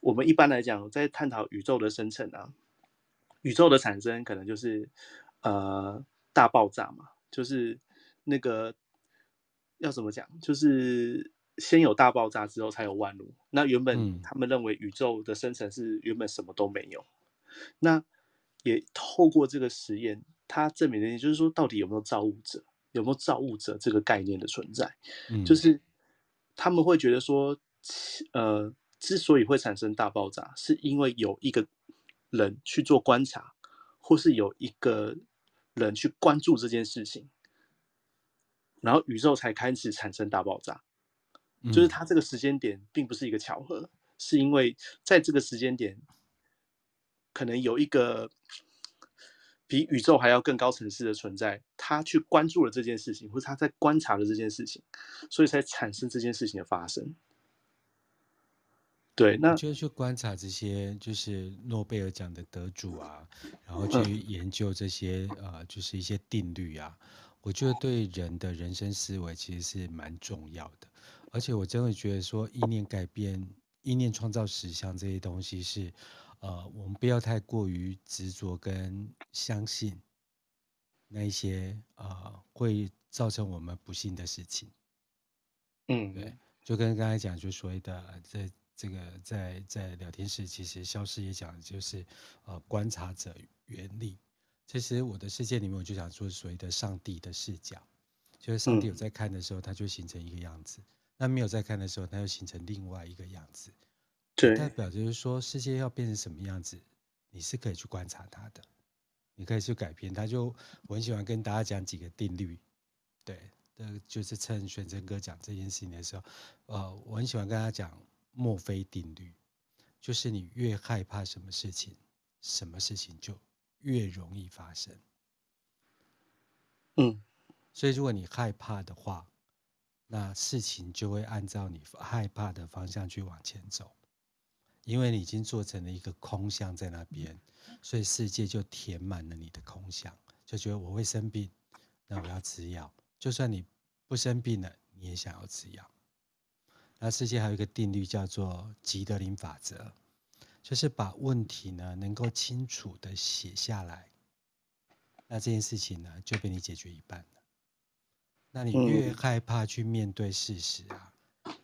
我们一般来讲，在探讨宇宙的生成啊，宇宙的产生可能就是呃大爆炸嘛，就是那个要怎么讲，就是。先有大爆炸之后才有万物。那原本他们认为宇宙的生成是原本什么都没有。嗯、那也透过这个实验，它证明了也就是说，到底有没有造物者？有没有造物者这个概念的存在？嗯、就是他们会觉得说，呃，之所以会产生大爆炸，是因为有一个人去做观察，或是有一个人去关注这件事情，然后宇宙才开始产生大爆炸。就是它这个时间点并不是一个巧合，是因为在这个时间点，可能有一个比宇宙还要更高层次的存在，他去关注了这件事情，或者他在观察了这件事情，所以才产生这件事情的发生。对，那就去观察这些，就是诺贝尔奖的得主啊，然后去研究这些、嗯、呃，就是一些定律啊，我觉得对人的人生思维其实是蛮重要的。而且我真的觉得说，意念改变、意念创造实相这些东西是，呃，我们不要太过于执着跟相信那一些呃会造成我们不幸的事情。嗯，对，就跟刚才讲，就所谓的在这个在在聊天室，其实消失也讲的就是呃观察者原理。其实我的世界里面，我就想说所谓的上帝的视角，就是上帝有在看的时候，它就形成一个样子。那没有在看的时候，它又形成另外一个样子，对，代表就是说世界要变成什么样子，你是可以去观察它的，你可以去改变它。就我很喜欢跟大家讲几个定律，对，呃，就是趁玄真哥讲这件事情的时候，呃，我很喜欢跟他讲墨菲定律，就是你越害怕什么事情，什么事情就越容易发生。嗯，所以如果你害怕的话。那事情就会按照你害怕的方向去往前走，因为你已经做成了一个空相在那边，所以世界就填满了你的空相，就觉得我会生病，那我要吃药。就算你不生病了，你也想要吃药。那世界还有一个定律叫做吉德林法则，就是把问题呢能够清楚的写下来，那这件事情呢就被你解决一半了。那你越害怕去面对事实啊，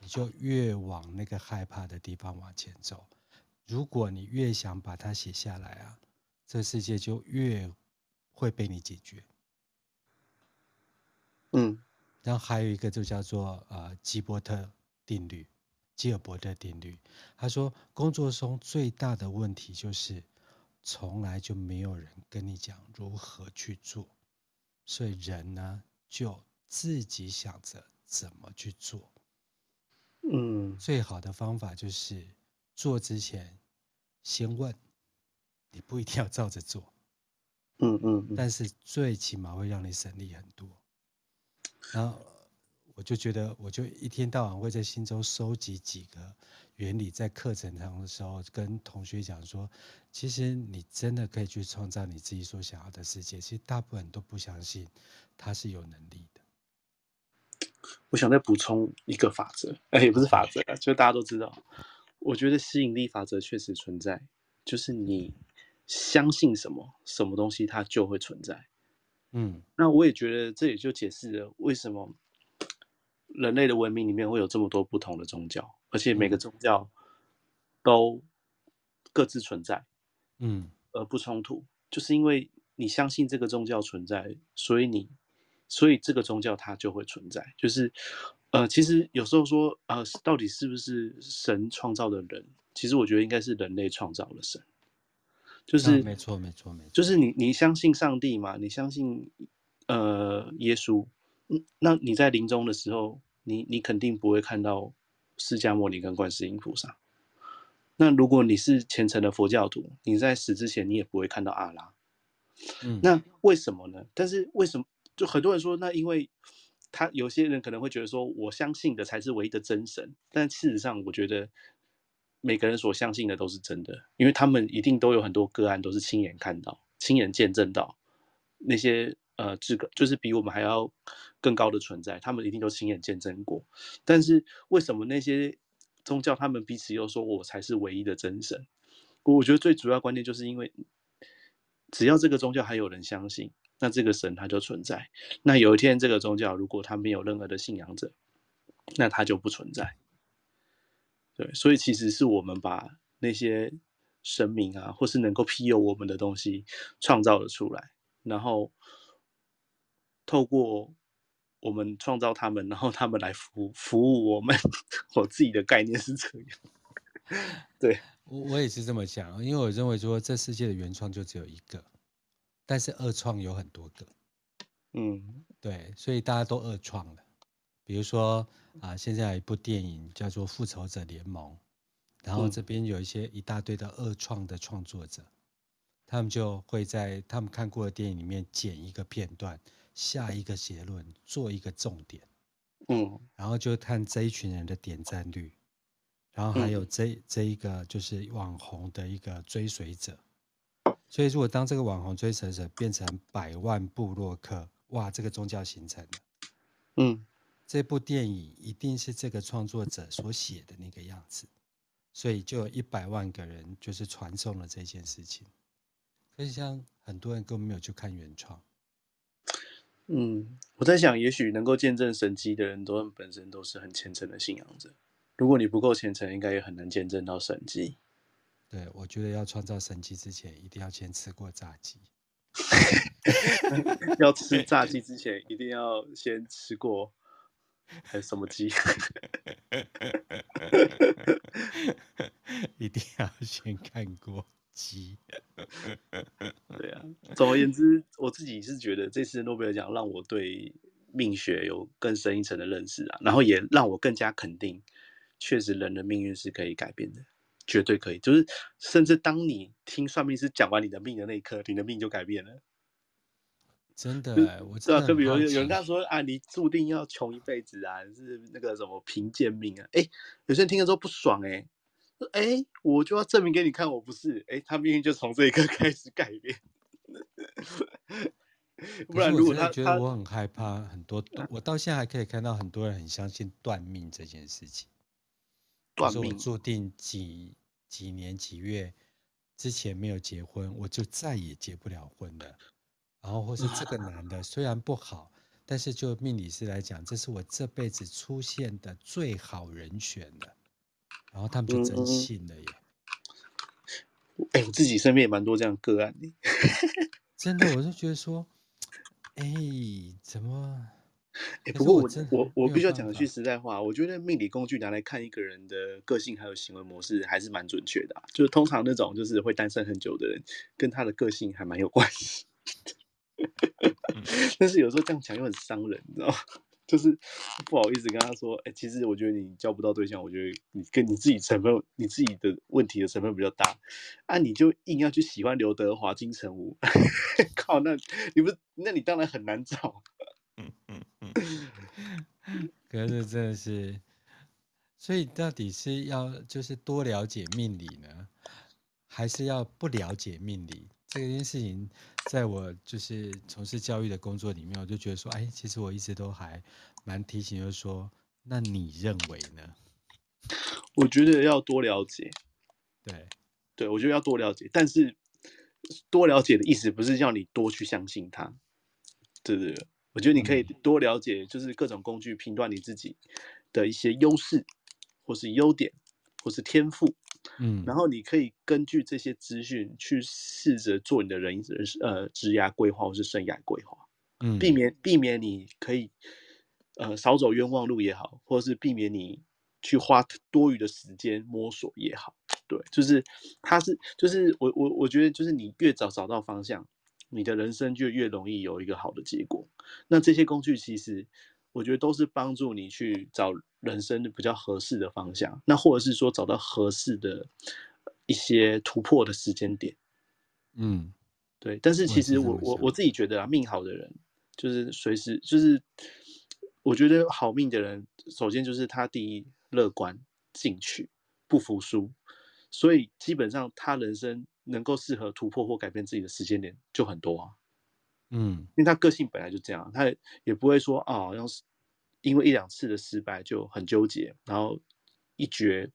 你就越往那个害怕的地方往前走。如果你越想把它写下来啊，这世界就越会被你解决。嗯，然后还有一个就叫做呃吉伯特定律，吉尔伯特定律。他说，工作中最大的问题就是，从来就没有人跟你讲如何去做，所以人呢就自己想着怎么去做。嗯，最好的方法就是做之前。先问，你不一定要照着做，嗯嗯，但是最起码会让你省力很多。然后我就觉得，我就一天到晚会在心中收集几个原理，在课程上的时候跟同学讲说，其实你真的可以去创造你自己所想要的世界。其实大部分人都不相信他是有能力的。我想再补充一个法则，哎，也不是法则，就大家都知道。我觉得吸引力法则确实存在，就是你相信什么，什么东西它就会存在。嗯，那我也觉得这也就解释了为什么人类的文明里面会有这么多不同的宗教，而且每个宗教都各自存在，嗯，而不冲突，就是因为你相信这个宗教存在，所以你，所以这个宗教它就会存在，就是。呃，其实有时候说，呃，到底是不是神创造的人？其实我觉得应该是人类创造了神，就是、啊、没错，没错，没错，就是你你相信上帝嘛？你相信呃耶稣？嗯，那你在临终的时候，你你肯定不会看到释迦牟尼跟观世音菩萨。那如果你是虔诚的佛教徒，你在死之前你也不会看到阿拉。嗯，那为什么呢？但是为什么？就很多人说，那因为。他有些人可能会觉得说，我相信的才是唯一的真神，但事实上，我觉得每个人所相信的都是真的，因为他们一定都有很多个案，都是亲眼看到、亲眼见证到那些呃，这个就是比我们还要更高的存在，他们一定都亲眼见证过。但是为什么那些宗教他们彼此又说我才是唯一的真神？我觉得最主要观念就是因为，只要这个宗教还有人相信。那这个神他就存在。那有一天，这个宗教如果他没有任何的信仰者，那他就不存在。对，所以其实是我们把那些神明啊，或是能够庇佑我们的东西创造了出来，然后透过我们创造他们，然后他们来服服务我们。我自己的概念是这样。(laughs) 对，我我也是这么想，因为我认为说这世界的原创就只有一个。但是二创有很多个，嗯，对，所以大家都二创了。比如说啊，现在有一部电影叫做《复仇者联盟》，然后这边有一些一大堆的二创的创作者，他们就会在他们看过的电影里面剪一个片段，下一个结论，做一个重点，嗯，然后就看这一群人的点赞率，然后还有这这一个就是网红的一个追随者。所以，如果当这个网红追随者变成百万部落客，哇，这个宗教形成了。嗯，这部电影一定是这个创作者所写的那个样子，所以就有一百万个人就是传送了这件事情。可是，像很多人根本没有去看原创。嗯，我在想，也许能够见证神迹的人都本身都是很虔诚的信仰者。如果你不够虔诚，应该也很难见证到神迹。对，我觉得要创造神迹之前，一定要先吃过炸鸡。(laughs) 要吃炸鸡之前，一定要先吃过还什么鸡？(laughs) 一定要先看过鸡。(laughs) 对啊，总而言之，我自己是觉得这次诺贝尔奖让我对命学有更深一层的认识啊，然后也让我更加肯定，确实人的命运是可以改变的。绝对可以，就是甚至当你听算命师讲完你的命的那一刻，你的命就改变了。真的，我知道。就比如有人他说啊，你注定要穷一辈子啊，是那个什么贫贱命啊？哎，有些人听了之后不爽哎、欸，哎，我就要证明给你看，我不是哎，他命运就从这一刻开始改变。不然如果他我觉得我很害怕，很多我到现在还可以看到很多人很相信断命这件事情。断命，我注定几几年几月之前没有结婚，我就再也结不了婚了。然后或是这个男的虽然不好，但是就命理师来讲，这是我这辈子出现的最好人选了。然后他们就真信了耶。哎、嗯，我自己身边也蛮多这样个案的。(laughs) 真的，我就觉得说，哎，怎么？欸、不过我我我必须要讲一句实在话，我觉得命理工具拿来看一个人的个性还有行为模式还是蛮准确的、啊。就是通常那种就是会单身很久的人，跟他的个性还蛮有关系。(laughs) 但是有时候这样讲又很伤人，你知道吗？(laughs) 就是不好意思跟他说，哎、欸，其实我觉得你交不到对象，我觉得你跟你自己成分，你自己的问题的成分比较大啊，你就硬要去喜欢刘德华、金城武，(laughs) 靠，那你不，那你当然很难找。可是真的是，所以到底是要就是多了解命理呢，还是要不了解命理？这件事情，在我就是从事教育的工作里面，我就觉得说，哎，其实我一直都还蛮提醒，就是说，那你认为呢？我觉得要多了解，对，对，我觉得要多了解，但是多了解的意思不是叫你多去相信他，对对对，我觉得你可以多了解，就是各种工具评断你自己的一些优势，或是优点，或是天赋。嗯，然后你可以根据这些资讯去试着做你的人人呃职涯规划或是生涯规划，嗯，避免避免你可以呃少走冤枉路也好，或者是避免你去花多余的时间摸索也好，对，就是它是就是我我我觉得就是你越早找到方向，你的人生就越容易有一个好的结果。那这些工具其实我觉得都是帮助你去找。人生的比较合适的方向，那或者是说找到合适的一些突破的时间点，嗯，对。但是其实我我我自己觉得啊，命好的人就是随时就是，我觉得好命的人，首先就是他第一乐观、进取、不服输，所以基本上他人生能够适合突破或改变自己的时间点就很多啊，嗯，因为他个性本来就这样，他也不会说啊，要是。因为一两次的失败就很纠结，然后一蹶，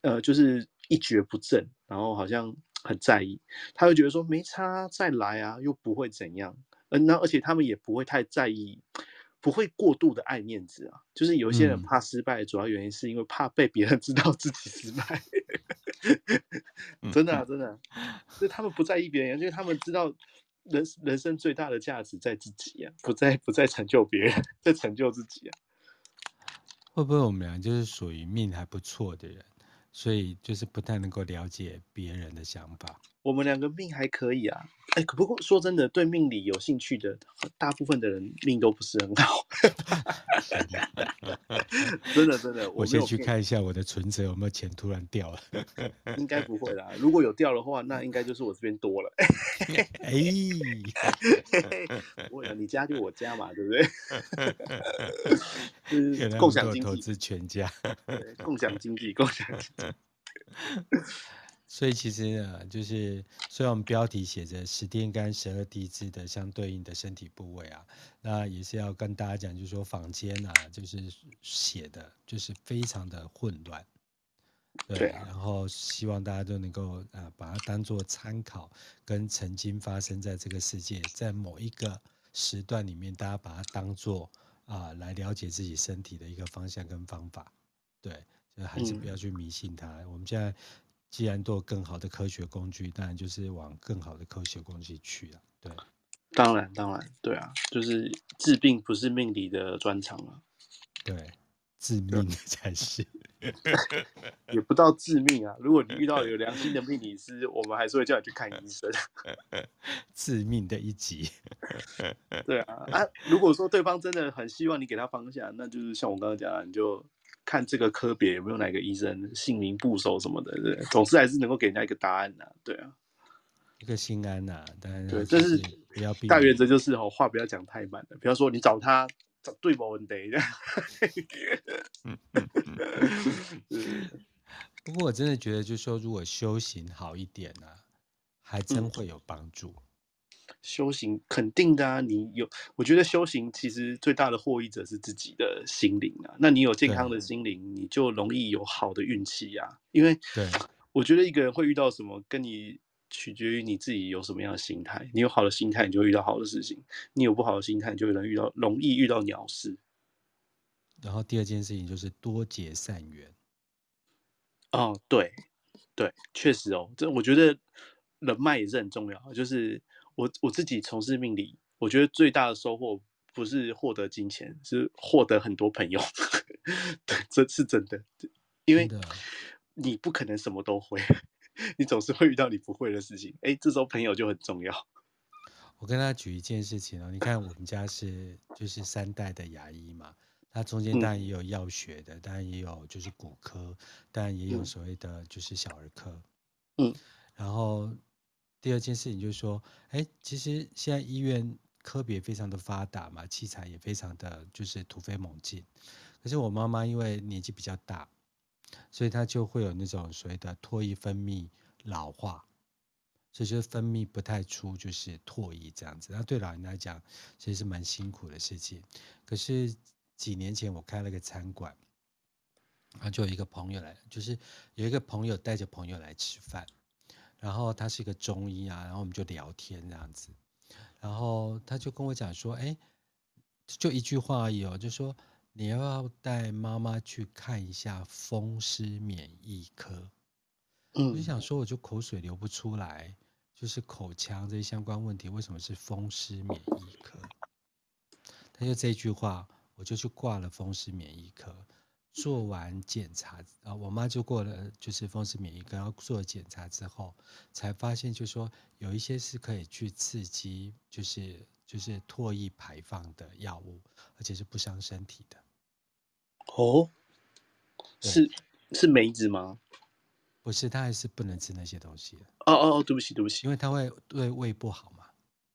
呃，就是一蹶不振，然后好像很在意，他会觉得说没差，再来啊，又不会怎样，嗯，那而且他们也不会太在意，不会过度的爱面子啊，就是有一些人怕失败，主要原因是因为怕被别人知道自己失败，真的啊，真的，就他们不在意别人，因为他们知道。人人生最大的价值在自己呀、啊，不在不在成就别人，(laughs) 在成就自己啊。会不会我们俩就是属于命还不错的人，所以就是不太能够了解别人的想法？我们两个命还可以啊，哎，不过说真的，对命理有兴趣的大部分的人命都不是很好。(laughs) 真的真的，我先去看一下我的存折有没有钱突然掉了。应该不会啦，如果有掉的话，那应该就是我这边多了。哎，我你家就我家嘛，对不对？(laughs) 就是共享经济，投资全家，共享经济，共享经济。(laughs) 所以其实呢，就是虽然我们标题写着十天干十二地支的相对应的身体部位啊，那也是要跟大家讲，就是说坊间啊，就是写的就是非常的混乱，对，对啊、然后希望大家都能够啊把它当做参考，跟曾经发生在这个世界，在某一个时段里面，大家把它当做啊来了解自己身体的一个方向跟方法，对，就还是不要去迷信它。嗯、我们现在。既然都有更好的科学工具，当然就是往更好的科学工具去了。对，当然，当然，对啊，就是治病不是命理的专长啊。对，致命才是。(laughs) 也不到致命啊！如果你遇到有良心的命理师，我们还是会叫你去看医生。(laughs) 致命的一集。对啊，啊，如果说对方真的很希望你给他方向，那就是像我刚刚讲的，你就。看这个科别有没有哪个医生姓名部首什么的，对，总是还是能够给人家一个答案呐、啊，对啊，一个心安呐、啊，当然对，这是大原则，就是哦，话不要讲太满的，比方说你找他找对某问题，嗯嗯嗯，不过我真的觉得，就是说如果修行好一点呢、啊，还真会有帮助。修行肯定的啊，你有，我觉得修行其实最大的获益者是自己的心灵啊。那你有健康的心灵，你就容易有好的运气呀。因为，对，我觉得一个人会遇到什么，跟你取决于你自己有什么样的心态。你有好的心态，你就会遇到好的事情；你有不好的心态，你就会能遇到容易遇到鸟事。然后第二件事情就是多结善缘。哦，对，对，确实哦，这我觉得人脉也是很重要，就是。我我自己从事命理，我觉得最大的收获不是获得金钱，是获得很多朋友。(laughs) 对，这是真的，因为你不可能什么都会，(laughs) 你总是会遇到你不会的事情。哎，这时候朋友就很重要。我跟他举一件事情哦，你看我们家是就是三代的牙医嘛，他中间当然也有药学的，当然也有就是骨科，当然也有所谓的就是小儿科。嗯，然后。第二件事情就是说，哎，其实现在医院科别非常的发达嘛，器材也非常的就是突飞猛进。可是我妈妈因为年纪比较大，所以她就会有那种所谓的唾液分泌老化，所以就是分泌不太出就是唾液这样子。那对老人来讲，其实是蛮辛苦的事情。可是几年前我开了个餐馆，然后就有一个朋友来，就是有一个朋友带着朋友来吃饭。然后他是一个中医啊，然后我们就聊天这样子，然后他就跟我讲说，哎，就一句话而已哦，就说你要不要带妈妈去看一下风湿免疫科？嗯，我就想说，我就口水流不出来，就是口腔这些相关问题，为什么是风湿免疫科？他就这句话，我就去挂了风湿免疫科。做完检查啊，我妈就过了，就是风湿免疫科，然后做了检查之后，才发现就是说有一些是可以去刺激，就是就是唾液排放的药物，而且是不伤身体的。哦，是是梅子吗？不是，他还是不能吃那些东西。哦哦哦，对不起对不起，因为他会对胃不好嘛。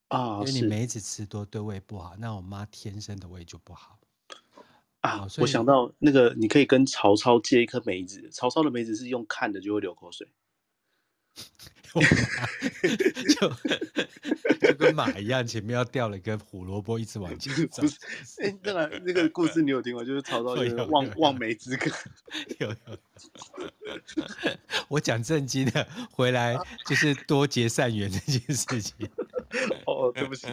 啊，因为你梅子吃多对胃不好，那我妈天生的胃就不好。啊，我想到那个，你可以跟曹操借一颗梅子。曹操的梅子是用看的就会流口水，(laughs) 就就跟马一样，前面要掉了一根胡萝卜，一直往前 (laughs) 走。哎、欸，那个那个故事你有听过？就是曹操 (laughs) 就是望望梅止渴。有有。我讲正经的，回来就是多结善缘这件事情。哦，对不起。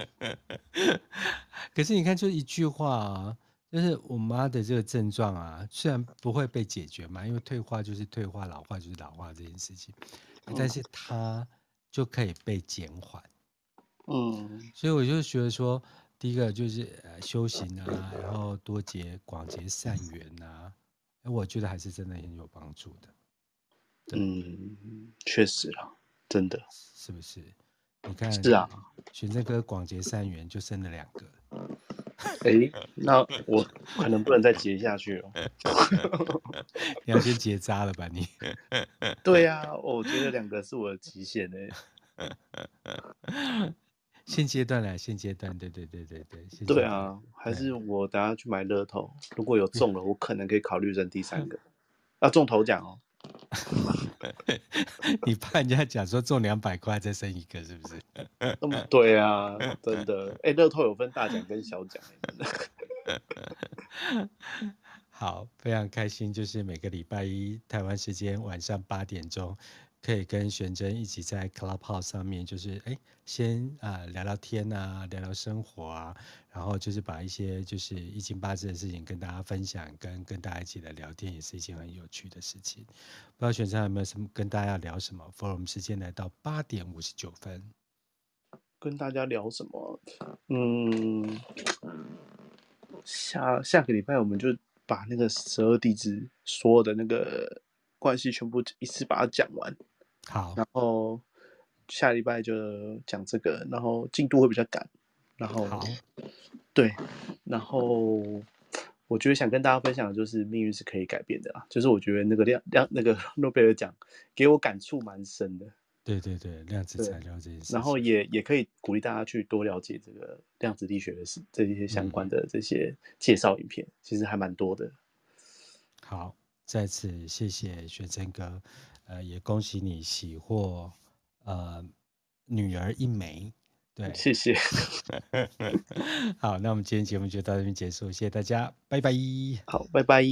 可是你看，就一句话啊。就是我妈的这个症状啊，虽然不会被解决嘛，因为退化就是退化，老化就是老化这件事情，但是它就可以被减缓。嗯，所以我就觉得说，第一个就是呃修行啊，然后多结广结善缘啊，我觉得还是真的很有帮助的。嗯，确实啊，真的是不是？你看，是啊，选这个广结善缘就生了两个。哎、欸，那我可能不能再结下去了。(laughs) 你要先结扎了吧？你？(laughs) 对呀、啊，我觉得两个是我的极限呢。现阶段来，现阶段，对对对对对。对啊，还是我等下去买乐透，如果有中了，我可能可以考虑扔第三个。(laughs) 要、啊、中头奖哦。(laughs) (laughs) 你怕人家讲说中两百块再生一个是不是？嗯，(laughs) 对啊，真的。哎、欸，乐透有分大奖跟小奖。好，非常开心，就是每个礼拜一台湾时间晚上八点钟。可以跟玄真一起在 Clubhouse 上面，就是哎，先啊、聊聊天啊，聊聊生活啊，然后就是把一些就是易经八字的事情跟大家分享，跟跟大家一起来聊天，也是一件很有趣的事情。不知道璇祯有没有什么跟大家要聊什么？For 我们时间来到八点五十九分，跟大家聊什么？嗯，下下个礼拜我们就把那个十二地支所有的那个关系全部一次把它讲完。好，然后下礼拜就讲这个，然后进度会比较赶，然后好，对，然后我觉得想跟大家分享的就是命运是可以改变的啦，就是我觉得那个量量那个 (laughs) 诺贝尔奖给我感触蛮深的，对对对，量子材料这些事，然后也也可以鼓励大家去多了解这个量子力学的事，这些相关的这些介绍影片，嗯、其实还蛮多的。好，再次谢谢璇祯哥。呃，也恭喜你喜获呃女儿一枚，对，谢谢。(laughs) 好，那我们今天节目就到这边结束，谢谢大家，拜拜。好，拜拜。